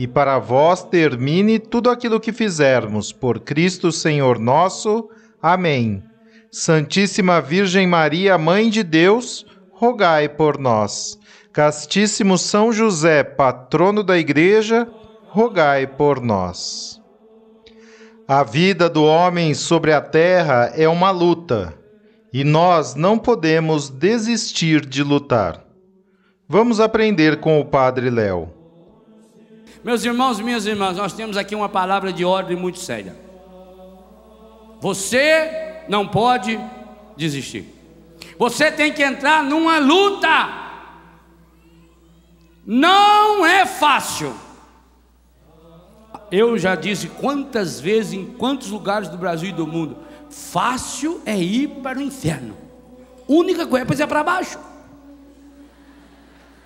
e para vós termine tudo aquilo que fizermos, por Cristo Senhor nosso. Amém. Santíssima Virgem Maria, Mãe de Deus, rogai por nós. Castíssimo São José, patrono da Igreja, rogai por nós. A vida do homem sobre a terra é uma luta, e nós não podemos desistir de lutar. Vamos aprender com o Padre Léo. Meus irmãos minhas irmãs, nós temos aqui uma palavra de ordem muito séria. Você não pode desistir. Você tem que entrar numa luta. Não é fácil. Eu já disse quantas vezes, em quantos lugares do Brasil e do mundo, fácil é ir para o inferno. Única coisa é para baixo.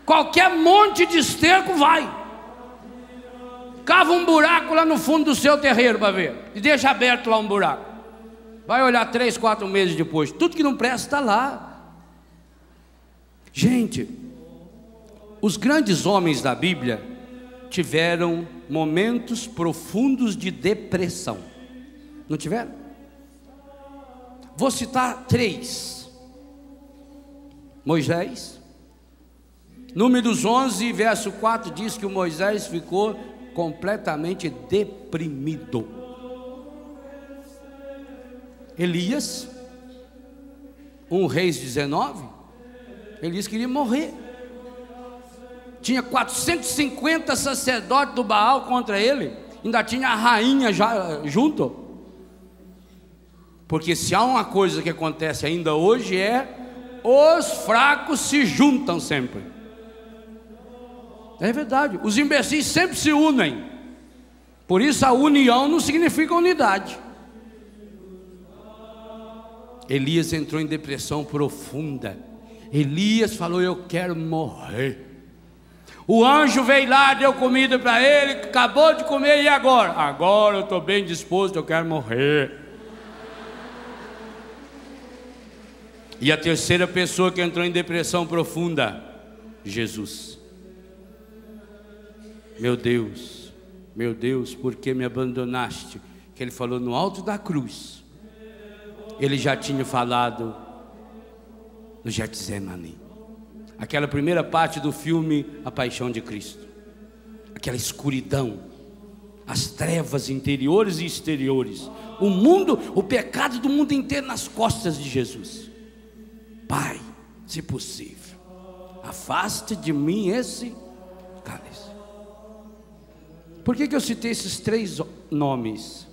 Qualquer monte de esterco vai. Cava um buraco lá no fundo do seu terreiro para ver. E deixa aberto lá um buraco. Vai olhar três, quatro meses depois. Tudo que não presta está lá. Gente, os grandes homens da Bíblia tiveram momentos profundos de depressão. Não tiveram? Vou citar três: Moisés. Números 11, verso 4 diz que o Moisés ficou completamente deprimido. Elias, um reis 19, Elias queria morrer. Tinha 450 sacerdotes do Baal contra ele, ainda tinha a rainha já junto. Porque se há uma coisa que acontece ainda hoje é os fracos se juntam sempre. É verdade. Os imbecis sempre se unem. Por isso a união não significa unidade. Elias entrou em depressão profunda. Elias falou: Eu quero morrer. O anjo veio lá, deu comida para ele, acabou de comer, e agora? Agora eu estou bem disposto, eu quero morrer. E a terceira pessoa que entrou em depressão profunda, Jesus. Meu Deus, meu Deus, por que me abandonaste? Que ele falou no alto da cruz. Ele já tinha falado no Getsemane. Aquela primeira parte do filme A Paixão de Cristo. Aquela escuridão, as trevas interiores e exteriores, o mundo, o pecado do mundo inteiro nas costas de Jesus. Pai, se possível, afaste de mim esse cálice. Por que, que eu citei esses três nomes?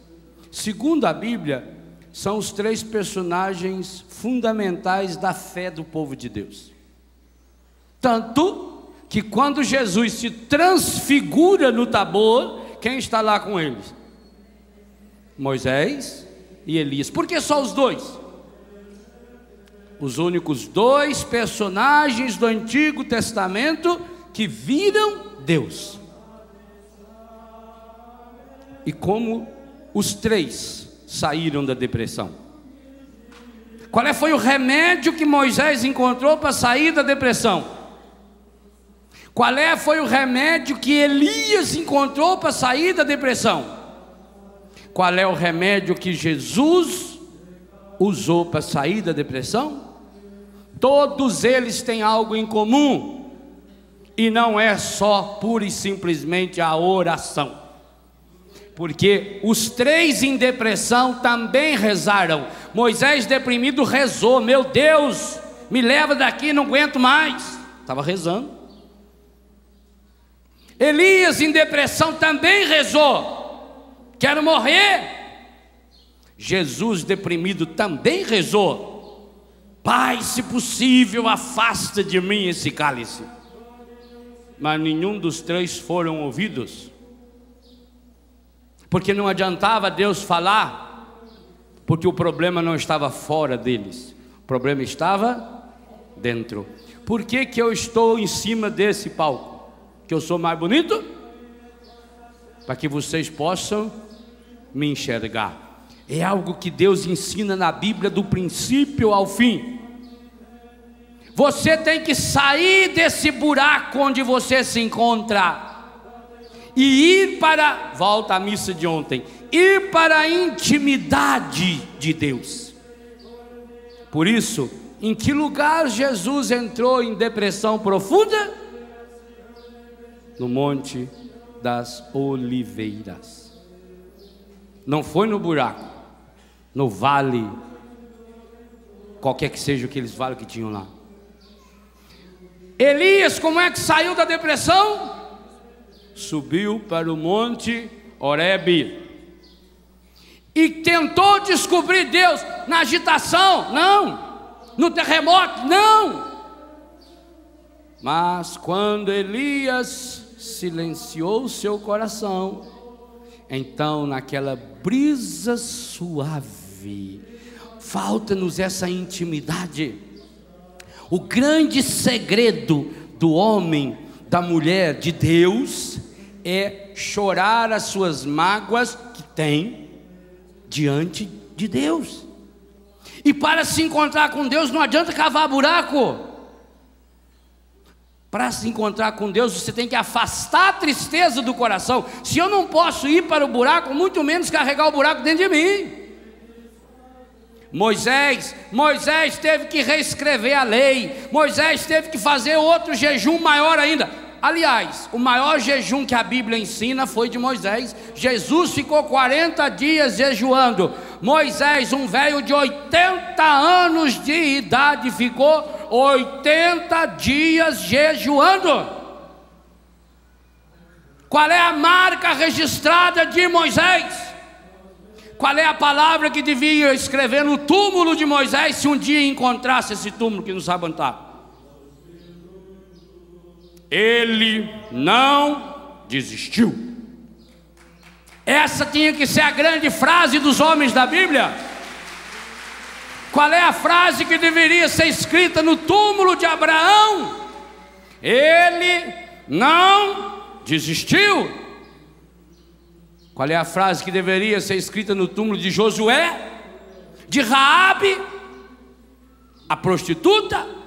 Segundo a Bíblia, são os três personagens fundamentais da fé do povo de Deus. Tanto que quando Jesus se transfigura no Tabor, quem está lá com eles? Moisés e Elias. Por que só os dois? Os únicos dois personagens do Antigo Testamento que viram Deus e como os três saíram da depressão. Qual é, foi o remédio que Moisés encontrou para sair da depressão? Qual é, foi o remédio que Elias encontrou para sair da depressão? Qual é o remédio que Jesus usou para sair da depressão? Todos eles têm algo em comum, e não é só pura e simplesmente a oração porque os três em depressão também rezaram, Moisés, deprimido, rezou: Meu Deus, me leva daqui, não aguento mais. Estava rezando. Elias, em depressão, também rezou: Quero morrer. Jesus, deprimido, também rezou: Pai, se possível, afasta de mim esse cálice. Mas nenhum dos três foram ouvidos porque não adiantava Deus falar, porque o problema não estava fora deles, o problema estava dentro. Por que, que eu estou em cima desse palco? Que eu sou mais bonito? Para que vocês possam me enxergar. É algo que Deus ensina na Bíblia do princípio ao fim. Você tem que sair desse buraco onde você se encontra e ir para, volta à missa de ontem, ir para a intimidade de Deus. Por isso, em que lugar Jesus entrou em depressão profunda? No Monte das Oliveiras. Não foi no buraco, no vale, qualquer que seja aqueles vales que tinham lá. Elias, como é que saiu da depressão? Subiu para o monte Horebe e tentou descobrir Deus na agitação, não, no terremoto, não. Mas quando Elias silenciou seu coração, então naquela brisa suave, falta-nos essa intimidade. O grande segredo do homem, da mulher, de Deus, é chorar as suas mágoas que tem diante de Deus. E para se encontrar com Deus não adianta cavar buraco. Para se encontrar com Deus, você tem que afastar a tristeza do coração. Se eu não posso ir para o buraco, muito menos carregar o buraco dentro de mim. Moisés, Moisés teve que reescrever a lei. Moisés teve que fazer outro jejum maior ainda. Aliás, o maior jejum que a Bíblia ensina foi de Moisés. Jesus ficou 40 dias jejuando. Moisés, um velho de 80 anos de idade, ficou 80 dias jejuando. Qual é a marca registrada de Moisés? Qual é a palavra que devia escrever no túmulo de Moisés se um dia encontrasse esse túmulo que não sabe onde está? Ele não desistiu. Essa tinha que ser a grande frase dos homens da Bíblia. Qual é a frase que deveria ser escrita no túmulo de Abraão? Ele não desistiu. Qual é a frase que deveria ser escrita no túmulo de Josué? De Raabe, a prostituta?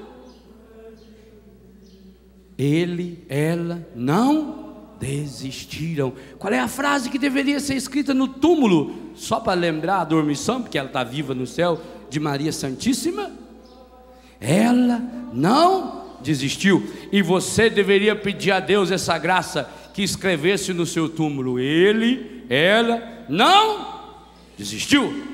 Ele, ela não desistiram. Qual é a frase que deveria ser escrita no túmulo? Só para lembrar a dormição, porque ela está viva no céu, de Maria Santíssima? Ela não desistiu. E você deveria pedir a Deus essa graça que escrevesse no seu túmulo: Ele, ela não desistiu.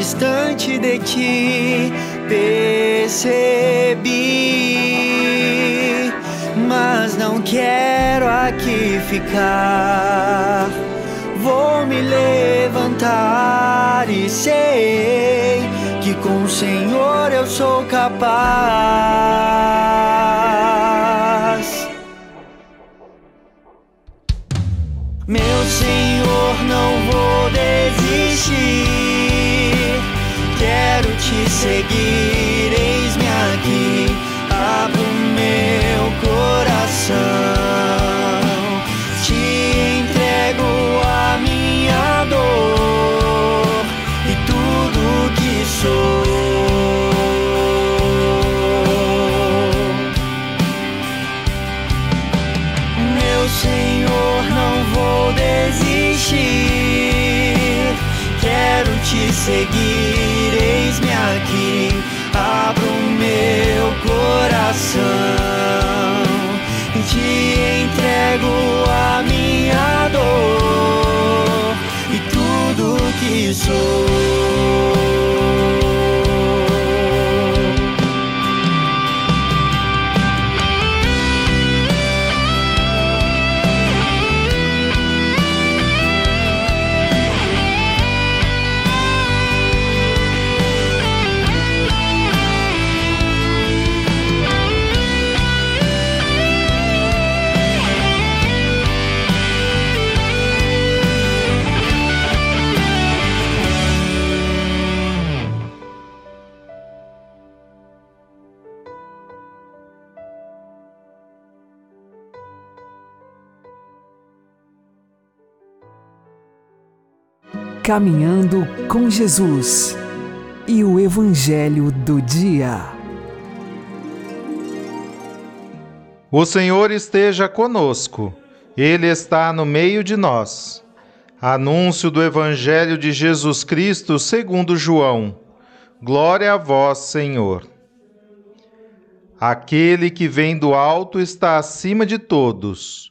distante de ti. Percebi, mas não quero aqui ficar. Vou me levantar e sei que com o Senhor eu sou capaz. Meu Senhor, não vou desistir. Seguir, eis-me aqui. Abro meu coração, te entrego a minha dor e tudo que sou. Meu Senhor, não vou desistir. Quero te seguir, coração e te entrego a minha dor e tudo que sou. Caminhando com Jesus e o Evangelho do Dia. O Senhor esteja conosco, Ele está no meio de nós. Anúncio do Evangelho de Jesus Cristo segundo João. Glória a vós, Senhor. Aquele que vem do alto está acima de todos.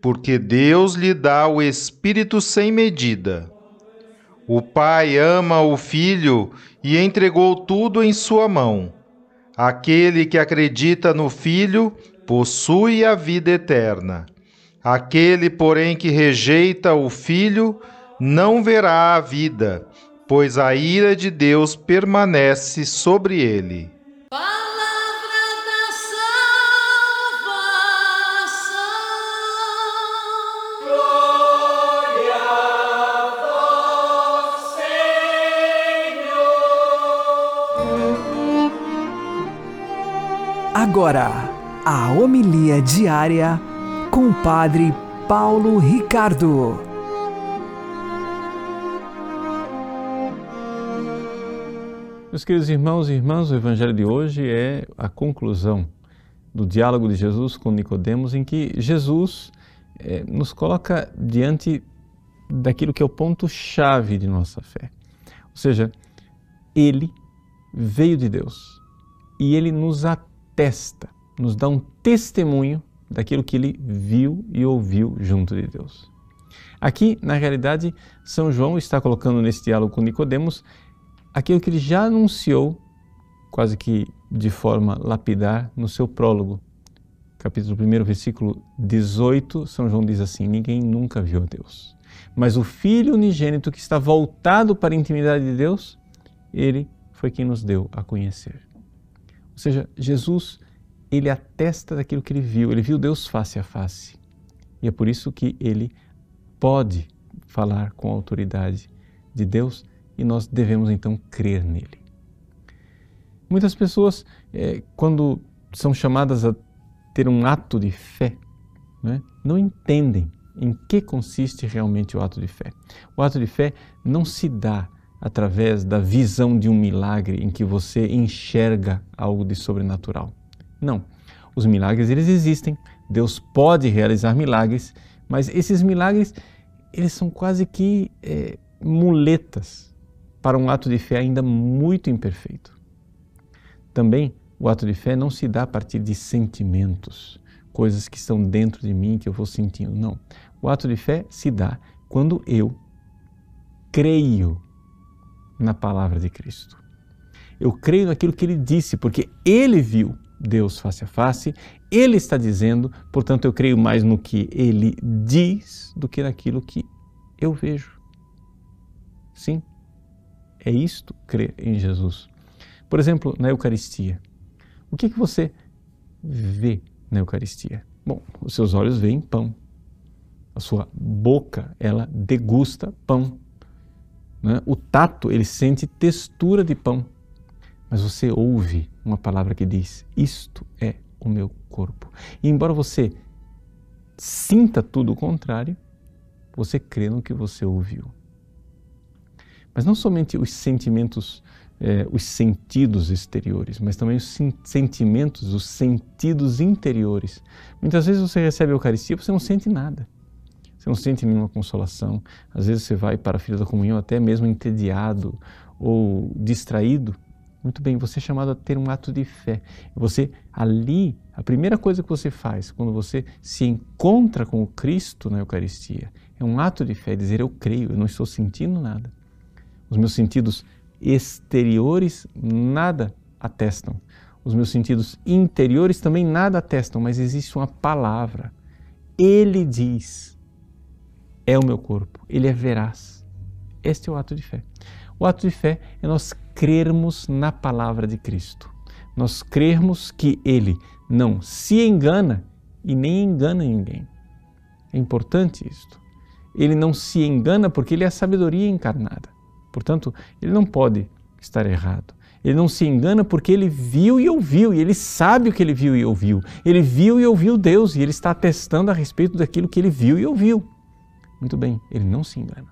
porque Deus lhe dá o Espírito sem medida. O Pai ama o Filho e entregou tudo em sua mão. Aquele que acredita no Filho possui a vida eterna. Aquele, porém, que rejeita o Filho não verá a vida, pois a ira de Deus permanece sobre ele. Agora, a homilia diária com o Padre Paulo Ricardo. Meus queridos irmãos e irmãs, o evangelho de hoje é a conclusão do diálogo de Jesus com Nicodemos, em que Jesus eh, nos coloca diante daquilo que é o ponto chave de nossa fé. Ou seja, ele veio de Deus e ele nos atesta, nos dá um testemunho daquilo que ele viu e ouviu junto de Deus. Aqui, na realidade, São João está colocando nesse diálogo com Nicodemos aquilo que ele já anunciou, quase que de forma lapidar, no seu prólogo. Capítulo 1, versículo 18, São João diz assim: Ninguém nunca viu a Deus. Mas o Filho unigênito que está voltado para a intimidade de Deus, ele foi quem nos deu a conhecer. Ou seja, Jesus, ele atesta daquilo que ele viu, ele viu Deus face a face. E é por isso que ele pode falar com a autoridade de Deus e nós devemos então crer nele. Muitas pessoas, eh, quando são chamadas a ter um ato de fé, né, não entendem em que consiste realmente o ato de fé. O ato de fé não se dá através da visão de um milagre em que você enxerga algo de sobrenatural. Não. Os milagres eles existem, Deus pode realizar milagres, mas esses milagres eles são quase que é, muletas para um ato de fé ainda muito imperfeito. Também o ato de fé não se dá a partir de sentimentos, coisas que estão dentro de mim que eu vou sentindo. Não. O ato de fé se dá quando eu creio na palavra de Cristo. Eu creio naquilo que ele disse, porque ele viu Deus face a face, ele está dizendo, portanto eu creio mais no que ele diz do que naquilo que eu vejo. Sim, é isto crer em Jesus. Por exemplo, na Eucaristia. O que, que você vê na Eucaristia? Bom, os seus olhos veem pão. A sua boca, ela degusta pão. Né? O tato, ele sente textura de pão. Mas você ouve uma palavra que diz: Isto é o meu corpo. E embora você sinta tudo o contrário, você crê no que você ouviu. Mas não somente os sentimentos, eh, os sentidos exteriores, mas também os sentimentos, os sentidos interiores. Muitas vezes você recebe a Eucaristia e você não sente nada. Você não sente nenhuma consolação. Às vezes você vai para a fila da comunhão até mesmo entediado ou distraído muito bem, você é chamado a ter um ato de fé. Você ali, a primeira coisa que você faz quando você se encontra com o Cristo na Eucaristia, é um ato de fé, dizer eu creio, eu não estou sentindo nada. Os meus sentidos exteriores nada atestam. Os meus sentidos interiores também nada atestam, mas existe uma palavra. Ele diz: é o meu corpo, ele é veraz. Este é o ato de fé. O ato de fé é nós crermos na palavra de Cristo. Nós crermos que Ele não se engana e nem engana ninguém. É importante isto. Ele não se engana porque Ele é a sabedoria encarnada. Portanto, Ele não pode estar errado. Ele não se engana porque ele viu e ouviu, e ele sabe o que ele viu e ouviu. Ele viu e ouviu Deus, e ele está atestando a respeito daquilo que ele viu e ouviu. Muito bem, ele não se engana.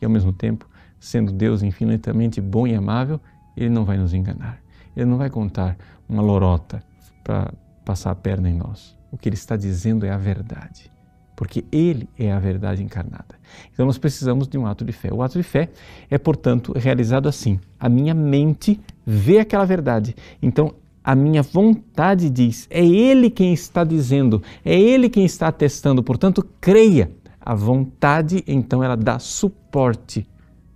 E ao mesmo tempo, sendo Deus infinitamente bom e amável, Ele não vai nos enganar. Ele não vai contar uma lorota para passar a perna em nós. O que Ele está dizendo é a verdade, porque Ele é a verdade encarnada. Então nós precisamos de um ato de fé. O ato de fé é, portanto, realizado assim. A minha mente vê aquela verdade. Então a minha vontade diz, é Ele quem está dizendo, é Ele quem está atestando, portanto, creia. A vontade, então, ela dá suporte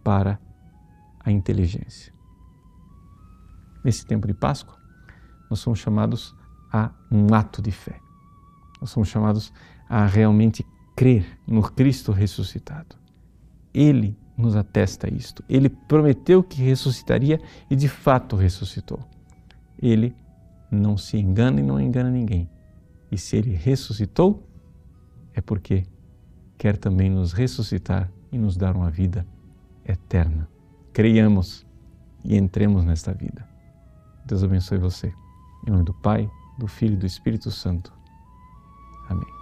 para a inteligência. Nesse tempo de Páscoa, nós somos chamados a um ato de fé. Nós somos chamados a realmente crer no Cristo ressuscitado. Ele nos atesta isto. Ele prometeu que ressuscitaria e de fato ressuscitou. Ele não se engana e não engana ninguém. E se ele ressuscitou, é porque quer também nos ressuscitar e nos dar uma vida eterna. Creiamos e entremos nesta vida. Deus abençoe você. Em nome do Pai, do Filho e do Espírito Santo. Amém.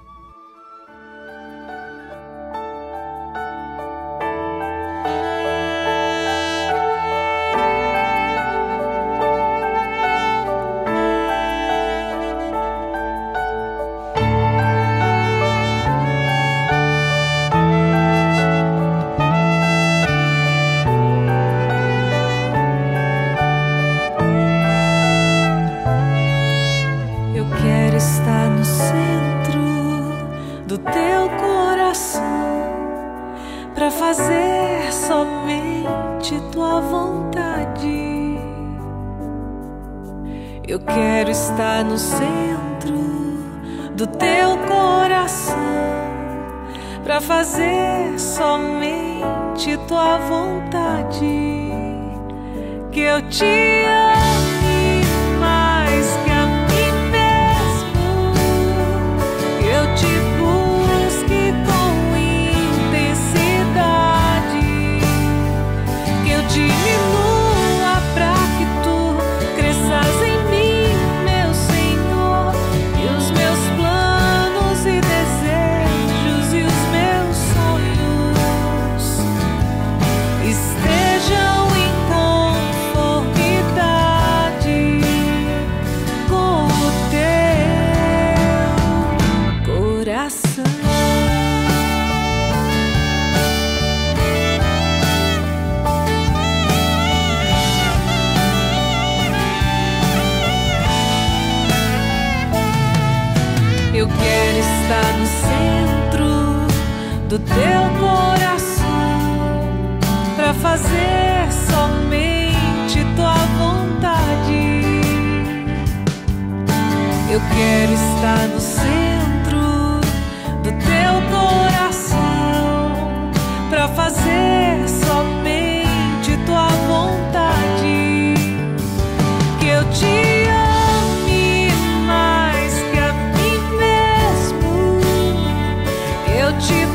Te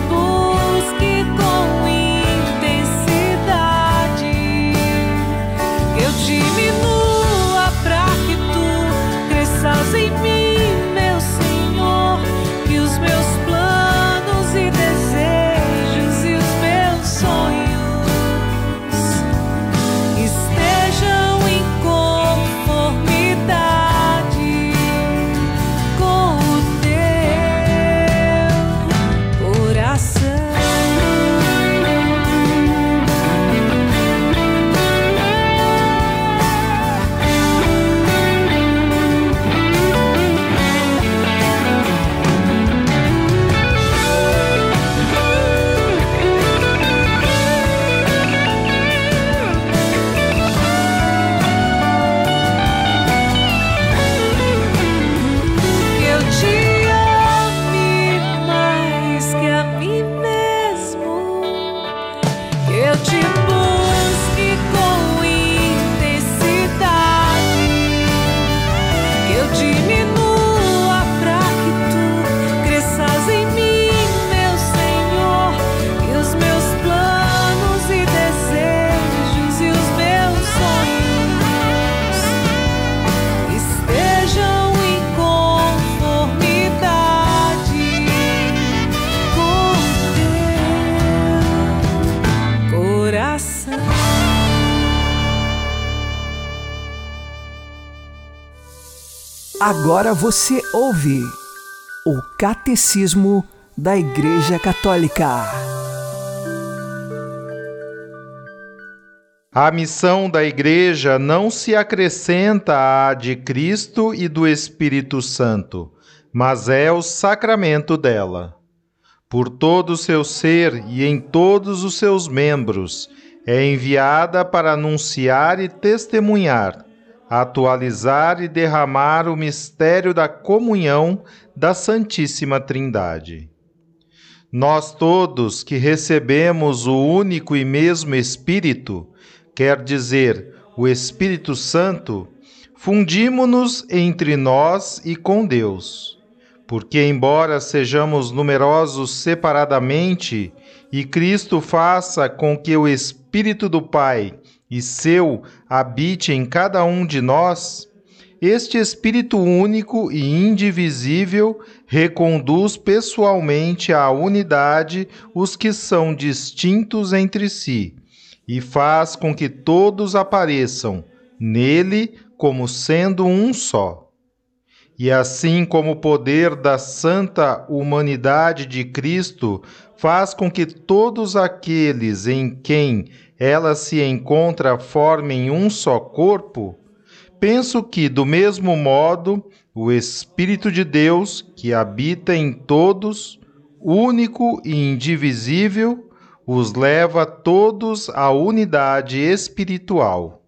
Agora você ouve o Catecismo da Igreja Católica. A missão da Igreja não se acrescenta à de Cristo e do Espírito Santo, mas é o sacramento dela. Por todo o seu ser e em todos os seus membros, é enviada para anunciar e testemunhar, atualizar e derramar o mistério da comunhão da Santíssima Trindade. Nós todos que recebemos o único e mesmo Espírito, quer dizer, o Espírito Santo, fundimo-nos entre nós e com Deus. Porque, embora sejamos numerosos separadamente, e Cristo faça com que o Espírito do Pai e seu habite em cada um de nós, este Espírito único e indivisível reconduz pessoalmente à unidade os que são distintos entre si e faz com que todos apareçam nele como sendo um só. E assim como o poder da santa humanidade de Cristo faz com que todos aqueles em quem ela se encontra formem um só corpo, penso que, do mesmo modo, o Espírito de Deus, que habita em todos, único e indivisível, os leva todos à unidade espiritual.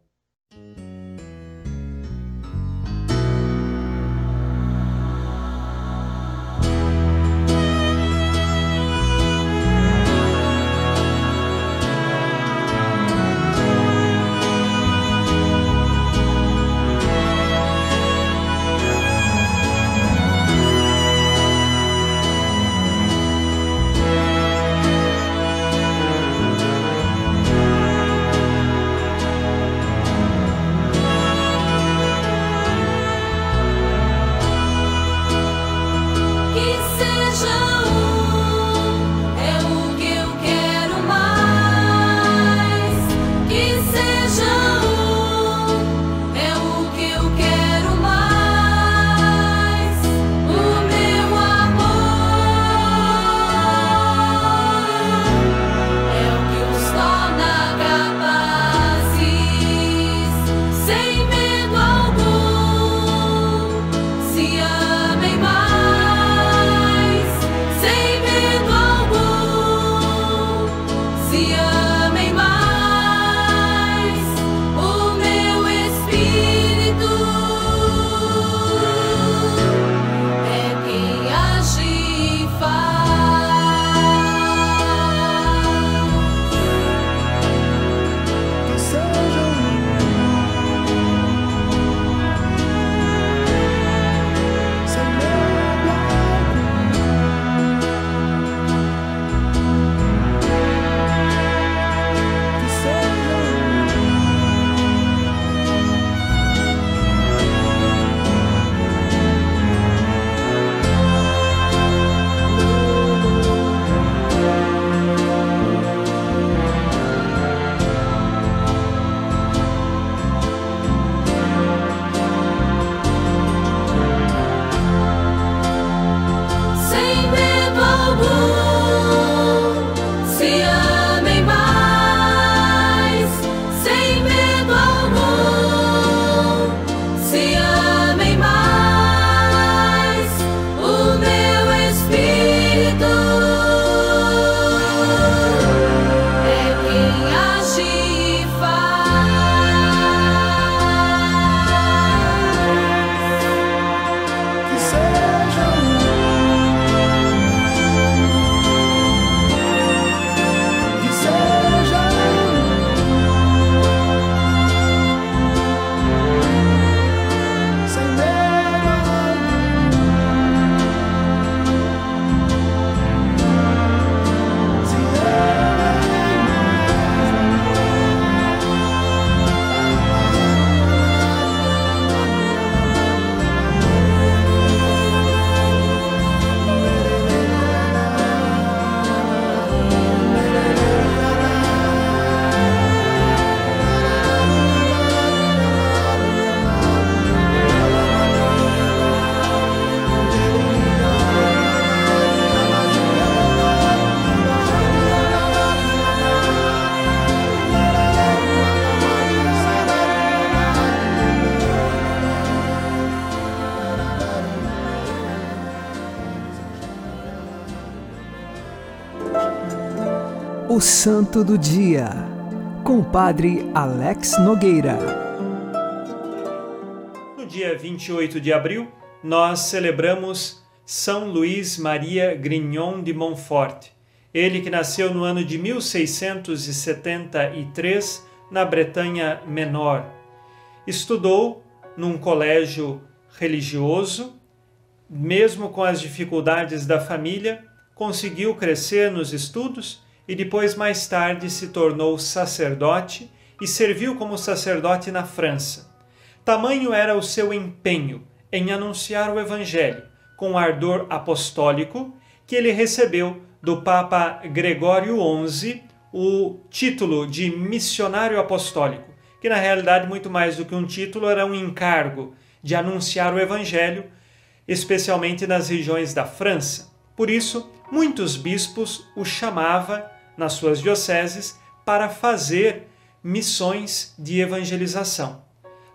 O Santo do Dia, com o Padre Alex Nogueira. No dia 28 de abril, nós celebramos São Luís Maria Grignon de Montfort. Ele que nasceu no ano de 1673 na Bretanha Menor. Estudou num colégio religioso, mesmo com as dificuldades da família, conseguiu crescer nos estudos e depois, mais tarde, se tornou sacerdote e serviu como sacerdote na França. Tamanho era o seu empenho em anunciar o Evangelho com ardor apostólico que ele recebeu do Papa Gregório XI o título de missionário apostólico, que na realidade, muito mais do que um título, era um encargo de anunciar o Evangelho, especialmente nas regiões da França. Por isso, muitos bispos o chamava nas suas dioceses para fazer missões de evangelização.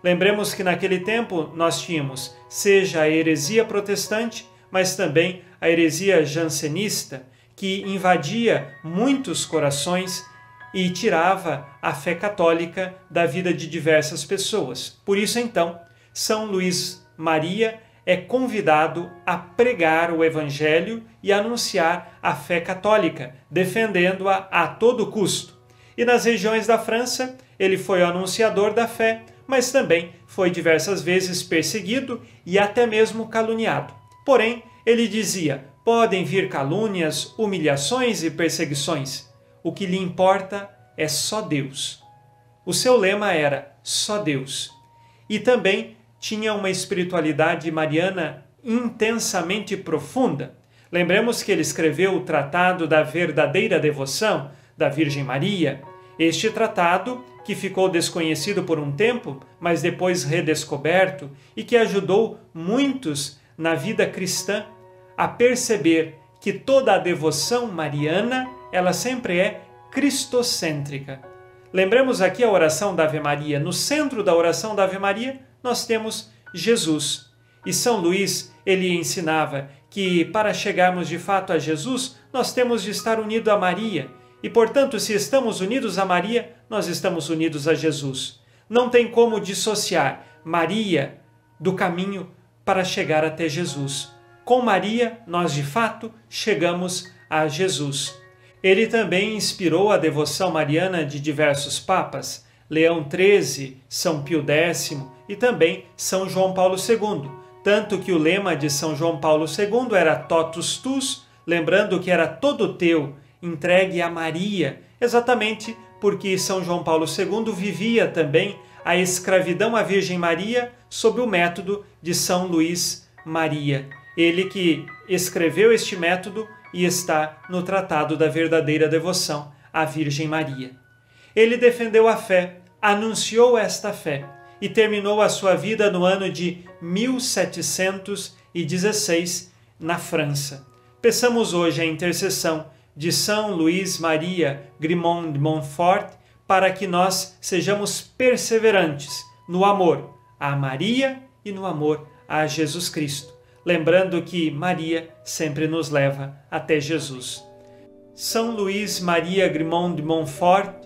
Lembremos que naquele tempo nós tínhamos seja a heresia protestante, mas também a heresia jansenista, que invadia muitos corações e tirava a fé católica da vida de diversas pessoas. Por isso, então, São Luís Maria é convidado a pregar o Evangelho e anunciar a fé católica, defendendo-a a todo custo. E nas regiões da França, ele foi o anunciador da fé, mas também foi diversas vezes perseguido e até mesmo caluniado. Porém, ele dizia: podem vir calúnias, humilhações e perseguições. O que lhe importa é só Deus. O seu lema era só Deus. E também tinha uma espiritualidade mariana intensamente profunda. Lembremos que ele escreveu o Tratado da Verdadeira Devoção da Virgem Maria. Este tratado, que ficou desconhecido por um tempo, mas depois redescoberto e que ajudou muitos na vida cristã a perceber que toda a devoção mariana, ela sempre é cristocêntrica. Lembremos aqui a oração da Ave Maria. No centro da oração da Ave Maria, nós temos Jesus. E São Luís, ele ensinava que para chegarmos de fato a Jesus, nós temos de estar unidos a Maria. E, portanto, se estamos unidos a Maria, nós estamos unidos a Jesus. Não tem como dissociar Maria do caminho para chegar até Jesus. Com Maria, nós de fato chegamos a Jesus. Ele também inspirou a devoção mariana de diversos papas, Leão XIII, São Pio X e também São João Paulo II. Tanto que o lema de São João Paulo II era Totus Tus, lembrando que era todo teu, entregue a Maria, exatamente porque São João Paulo II vivia também a escravidão à Virgem Maria sob o método de São Luís Maria. Ele que escreveu este método e está no Tratado da Verdadeira Devoção à Virgem Maria. Ele defendeu a fé, anunciou esta fé e terminou a sua vida no ano de 1716 na França. Peçamos hoje a intercessão de São Luís Maria Grimond de Montfort para que nós sejamos perseverantes no amor a Maria e no amor a Jesus Cristo, lembrando que Maria sempre nos leva até Jesus. São Luís Maria Grimond de Montfort,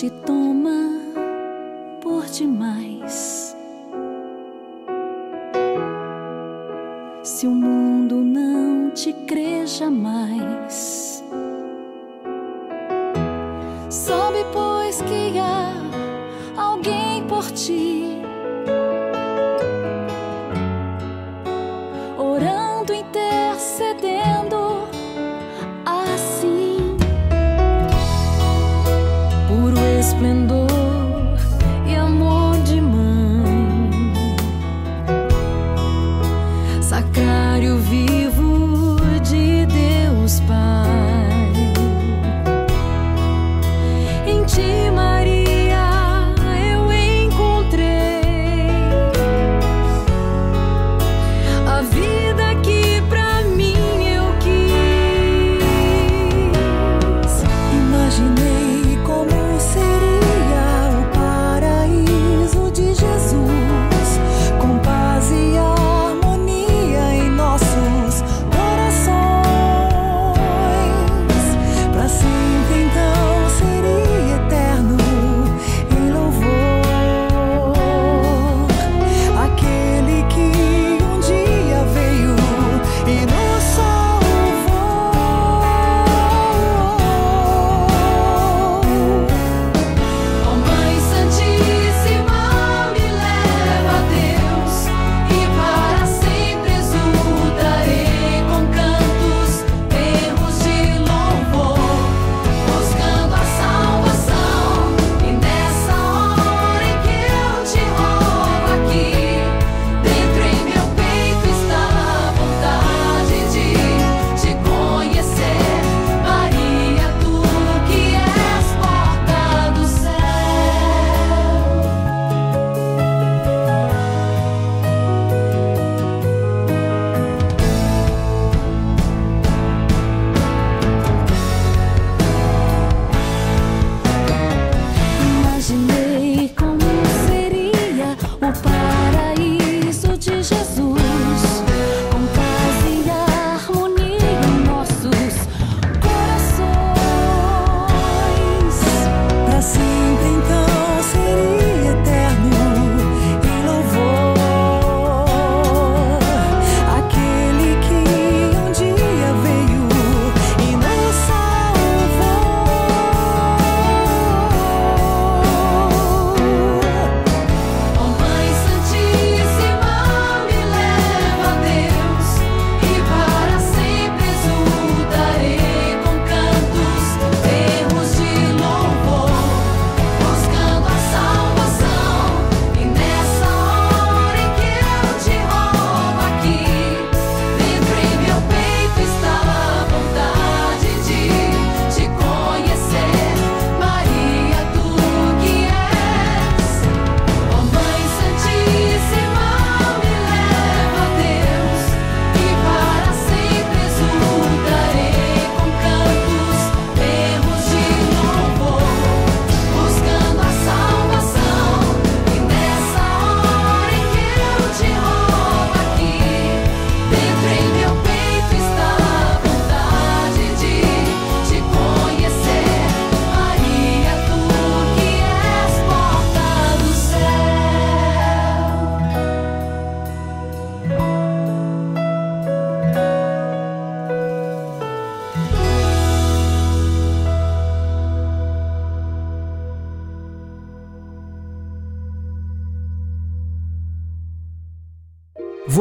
Te toma por demais, se o mundo não te crê jamais, sabe, pois, que há alguém por ti,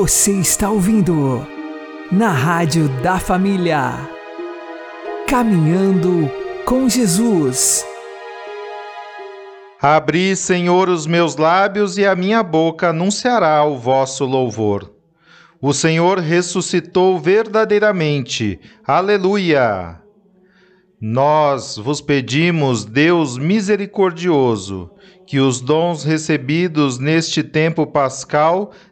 Você está ouvindo na Rádio da Família. Caminhando com Jesus. Abri, Senhor, os meus lábios e a minha boca anunciará o vosso louvor. O Senhor ressuscitou verdadeiramente. Aleluia! Nós vos pedimos, Deus misericordioso, que os dons recebidos neste tempo pascal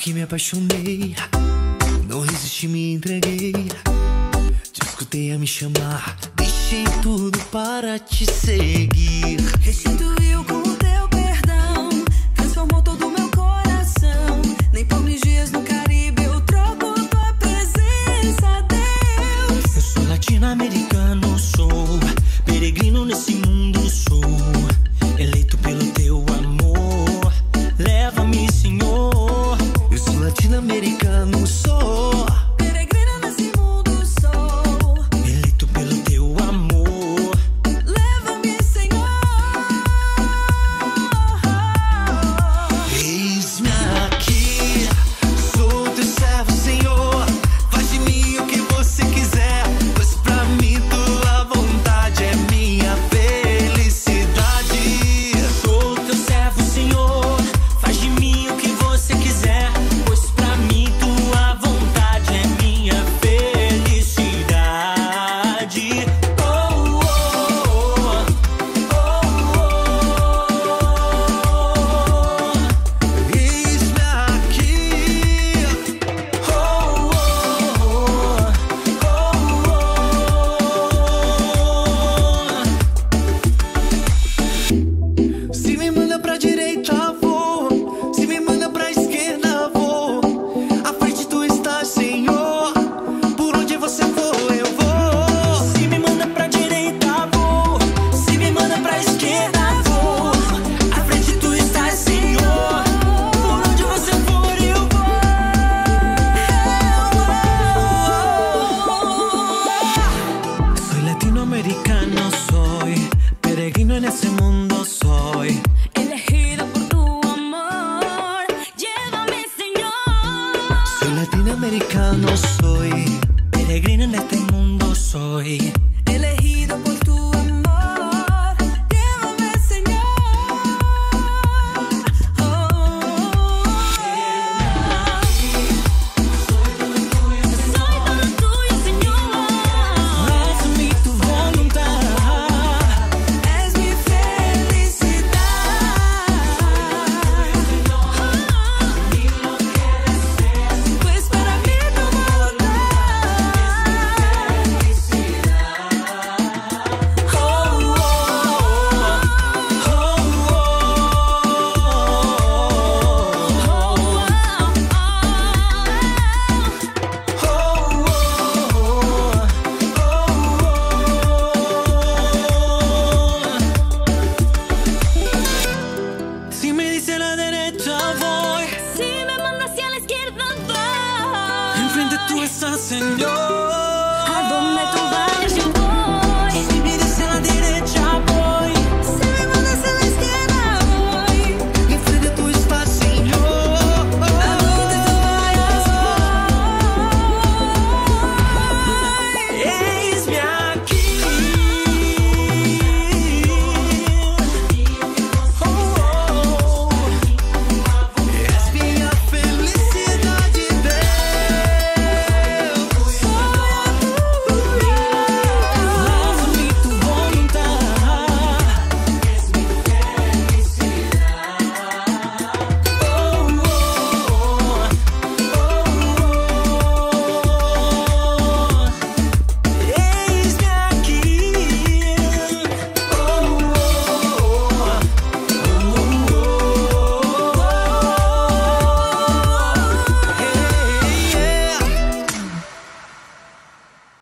Que me apaixonei, não resisti, me entreguei. Te escutei a me chamar, deixei tudo para te seguir. Restituiu com o